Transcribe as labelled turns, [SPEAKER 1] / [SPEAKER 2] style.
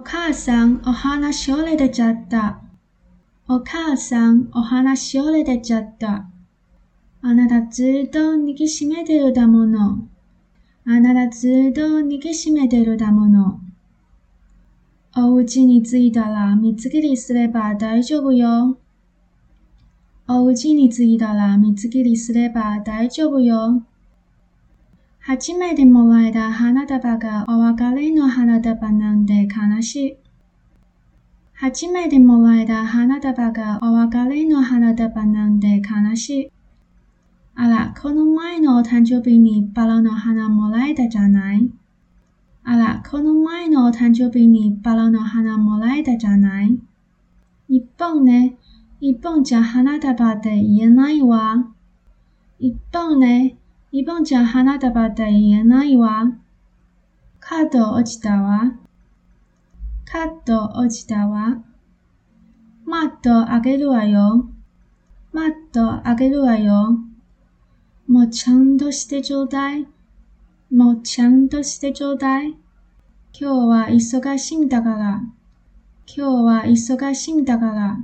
[SPEAKER 1] お母さん、お花しおれてちゃった。お母さん、お花しおれてちゃった。あなたずっと握きしめてるだもの。あなたずっと握きしめてるだもの。お家に着いたら水切りすれば大丈夫よ。お家に着いたら水切りすれば大丈夫よ。初めてもらえた花束がなんて悲しい。初めてもらえた花束がお別れの花束なんて悲しい。あら、この前のお誕生日にバラの花もらえたじゃない？あら、この前のお誕生日にバラの花もらえたじゃない？一本ね、一本じゃ花束って言えないわ。一本ね、一本じゃ花束って言えないわ。カード落ちたわ。カット落ちたわ。マットあげるわよ。マットあげるわよ。もうちゃんとしてちょうだい。もうちゃんとしてちょうだい。今日は忙しいんだから。今日は忙しいんだから。